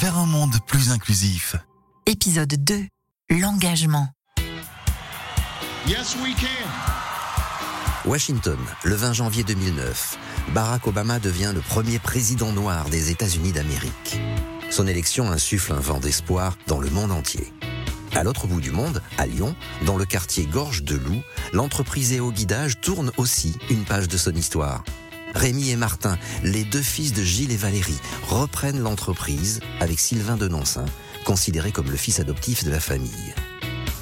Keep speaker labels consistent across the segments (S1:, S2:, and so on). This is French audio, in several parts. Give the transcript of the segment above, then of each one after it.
S1: Vers un monde plus inclusif.
S2: Épisode 2. L'engagement.
S3: Yes, we can.
S4: Washington, le 20 janvier 2009. Barack Obama devient le premier président noir des États-Unis d'Amérique. Son élection insuffle un vent d'espoir dans le monde entier. À l'autre bout du monde, à Lyon, dans le quartier Gorge de Loup, l'entreprise EO Guidage tourne aussi une page de son histoire. Rémi et Martin, les deux fils de Gilles et Valérie, reprennent l'entreprise avec Sylvain de Noncin, considéré comme le fils adoptif de la famille.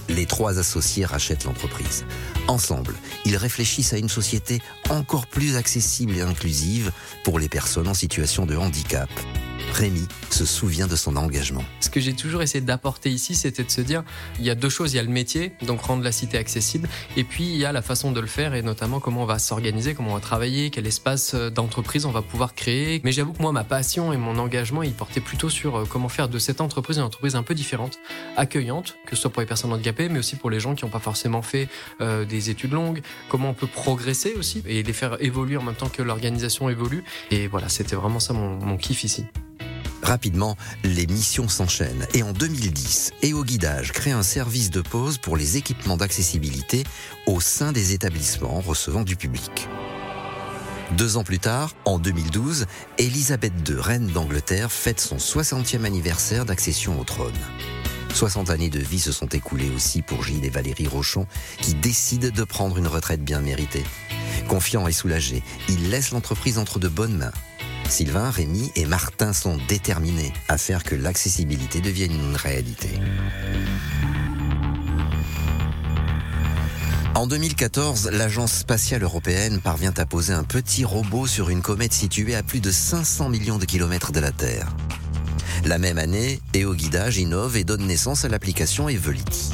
S4: Les trois associés rachètent l'entreprise. Ensemble, ils réfléchissent à une société encore plus accessible et inclusive pour les personnes en situation de handicap Rémi se souvient de son engagement.
S5: Ce que j'ai toujours essayé d'apporter ici, c'était de se dire, il y a deux choses, il y a le métier, donc rendre la cité accessible, et puis il y a la façon de le faire, et notamment comment on va s'organiser, comment on va travailler, quel espace euh, d'entreprise on va pouvoir créer. Mais j'avoue que moi, ma passion et mon engagement, il portait plutôt sur euh, comment faire de cette entreprise une entreprise un peu différente, accueillante, que ce soit pour les personnes handicapées, mais aussi pour les gens qui n'ont pas forcément fait euh, des études longues, comment on peut progresser aussi, et les faire évoluer en même temps que l'organisation évolue. Et voilà, c'était vraiment ça mon, mon kiff ici.
S4: Rapidement, les missions s'enchaînent et en 2010, EO Guidage crée un service de pause pour les équipements d'accessibilité au sein des établissements recevant du public. Deux ans plus tard, en 2012, Elisabeth II, reine d'Angleterre, fête son 60e anniversaire d'accession au trône. 60 années de vie se sont écoulées aussi pour Gilles et Valérie Rochon, qui décident de prendre une retraite bien méritée. Confiants et soulagés, ils laissent l'entreprise entre de bonnes mains. Sylvain, Rémi et Martin sont déterminés à faire que l'accessibilité devienne une réalité. En 2014, l'Agence spatiale européenne parvient à poser un petit robot sur une comète située à plus de 500 millions de kilomètres de la Terre. La même année, EO Guidage innove et donne naissance à l'application Evolity.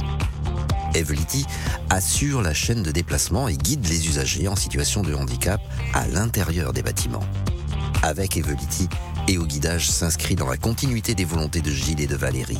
S4: Evolity assure la chaîne de déplacement et guide les usagers en situation de handicap à l'intérieur des bâtiments. Avec Evolity, et au guidage s'inscrit dans la continuité des volontés de Gilles et de Valérie.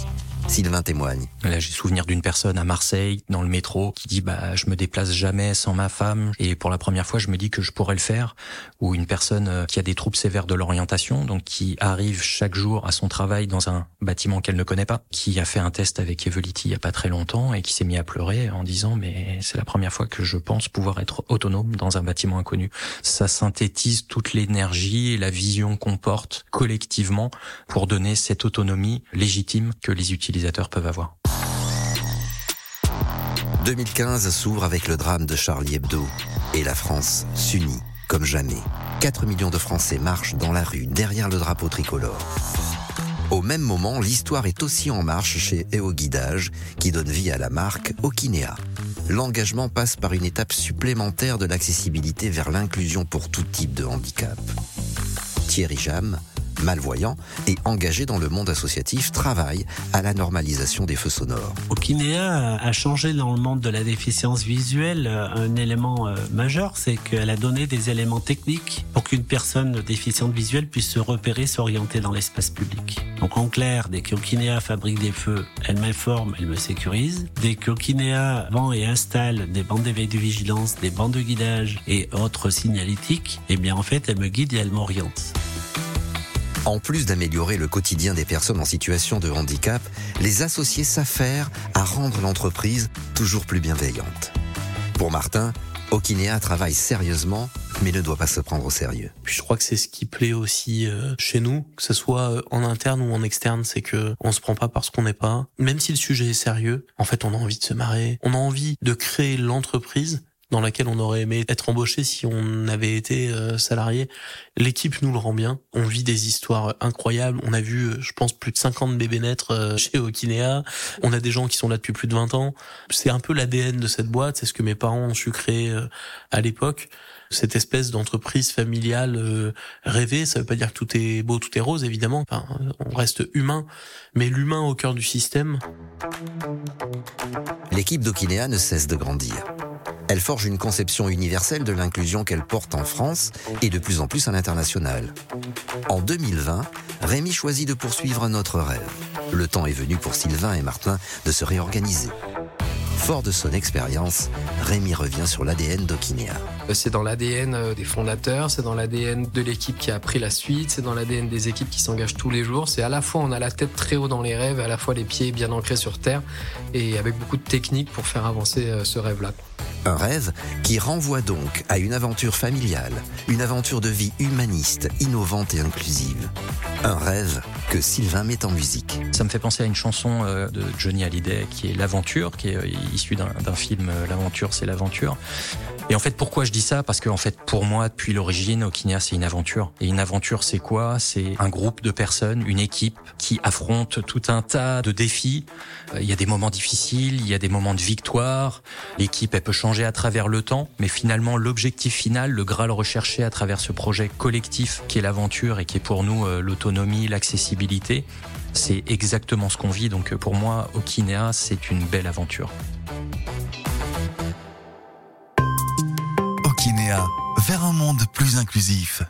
S4: Sylvain témoigne.
S6: Là, j'ai souvenir d'une personne à Marseille, dans le métro, qui dit bah je me déplace jamais sans ma femme et pour la première fois je me dis que je pourrais le faire. Ou une personne euh, qui a des troubles sévères de l'orientation, donc qui arrive chaque jour à son travail dans un bâtiment qu'elle ne connaît pas, qui a fait un test avec Evolity il y a pas très longtemps et qui s'est mis à pleurer en disant mais c'est la première fois que je pense pouvoir être autonome dans un bâtiment inconnu. Ça synthétise toute l'énergie et la vision qu'on porte collectivement pour donner cette autonomie légitime que les utilisateurs avoir.
S4: 2015 s'ouvre avec le drame de Charlie Hebdo et la France s'unit comme jamais. 4 millions de Français marchent dans la rue derrière le drapeau tricolore. Au même moment, l'histoire est aussi en marche chez EO Guidage, qui donne vie à la marque Okinea. L'engagement passe par une étape supplémentaire de l'accessibilité vers l'inclusion pour tout type de handicap. Thierry Jam, malvoyants et engagés dans le monde associatif travaillent à la normalisation des feux sonores.
S7: Okinea a changé dans le monde de la déficience visuelle euh, un élément euh, majeur, c'est qu'elle a donné des éléments techniques pour qu'une personne déficiente visuelle puisse se repérer, s'orienter dans l'espace public. Donc en clair, dès qu'Okinea fabrique des feux, elle m'informe, elle me sécurise. Dès qu'Okinea vend et installe des bandes d'éveil de vigilance, des bandes de guidage et autres signalétiques, eh bien en fait, elle me guide et elle m'oriente.
S4: En plus d'améliorer le quotidien des personnes en situation de handicap, les associés s'affairent à rendre l'entreprise toujours plus bienveillante. Pour Martin, Okinea travaille sérieusement, mais ne doit pas se prendre au sérieux.
S8: je crois que c'est ce qui plaît aussi euh, chez nous, que ce soit euh, en interne ou en externe, c'est que on se prend pas parce qu'on n'est pas. Même si le sujet est sérieux, en fait, on a envie de se marrer. On a envie de créer l'entreprise dans laquelle on aurait aimé être embauché si on avait été euh, salarié. L'équipe nous le rend bien. On vit des histoires incroyables. On a vu, euh, je pense, plus de 50 bébés naître euh, chez Okinea. On a des gens qui sont là depuis plus de 20 ans. C'est un peu l'ADN de cette boîte. C'est ce que mes parents ont su créer à l'époque. Cette espèce d'entreprise familiale rêvée, ça veut pas dire que tout est beau, tout est rose, évidemment. Enfin, on reste humain, mais l'humain au cœur du système.
S4: L'équipe d'Okinea ne cesse de grandir. Elle forge une conception universelle de l'inclusion qu'elle porte en France et de plus en plus à l'international. En 2020, Rémi choisit de poursuivre un autre rêve. Le temps est venu pour Sylvain et Martin de se réorganiser. Fort de son expérience, Rémi revient sur l'ADN d'Okinéa.
S5: C'est dans l'ADN euh, des fondateurs, c'est dans l'ADN de l'équipe qui a pris la suite, c'est dans l'ADN des équipes qui s'engagent tous les jours. C'est à la fois on a la tête très haut dans les rêves, à la fois les pieds bien ancrés sur terre et avec beaucoup de techniques pour faire avancer euh, ce rêve-là.
S4: Un rêve qui renvoie donc à une aventure familiale, une aventure de vie humaniste, innovante et inclusive. Un rêve que Sylvain met en musique.
S6: Ça me fait penser à une chanson euh, de Johnny Hallyday qui est L'aventure, qui est euh, issue d'un film euh, L'aventure, c'est l'aventure. Et en fait, pourquoi je dis ça? Parce que en fait, pour moi, depuis l'origine, Okinia, c'est une aventure. Et une aventure, c'est quoi? C'est un groupe de personnes, une équipe qui affronte tout un tas de défis. Il y a des moments difficiles, il y a des moments de victoire. L'équipe, elle peut changer à travers le temps, mais finalement, l'objectif final, le Graal recherché à travers ce projet collectif qui est l'aventure et qui est pour nous l'autonomie, l'accessibilité, c'est exactement ce qu'on vit. Donc pour moi, Okinea, c'est une belle aventure.
S1: Vers un monde plus inclusif.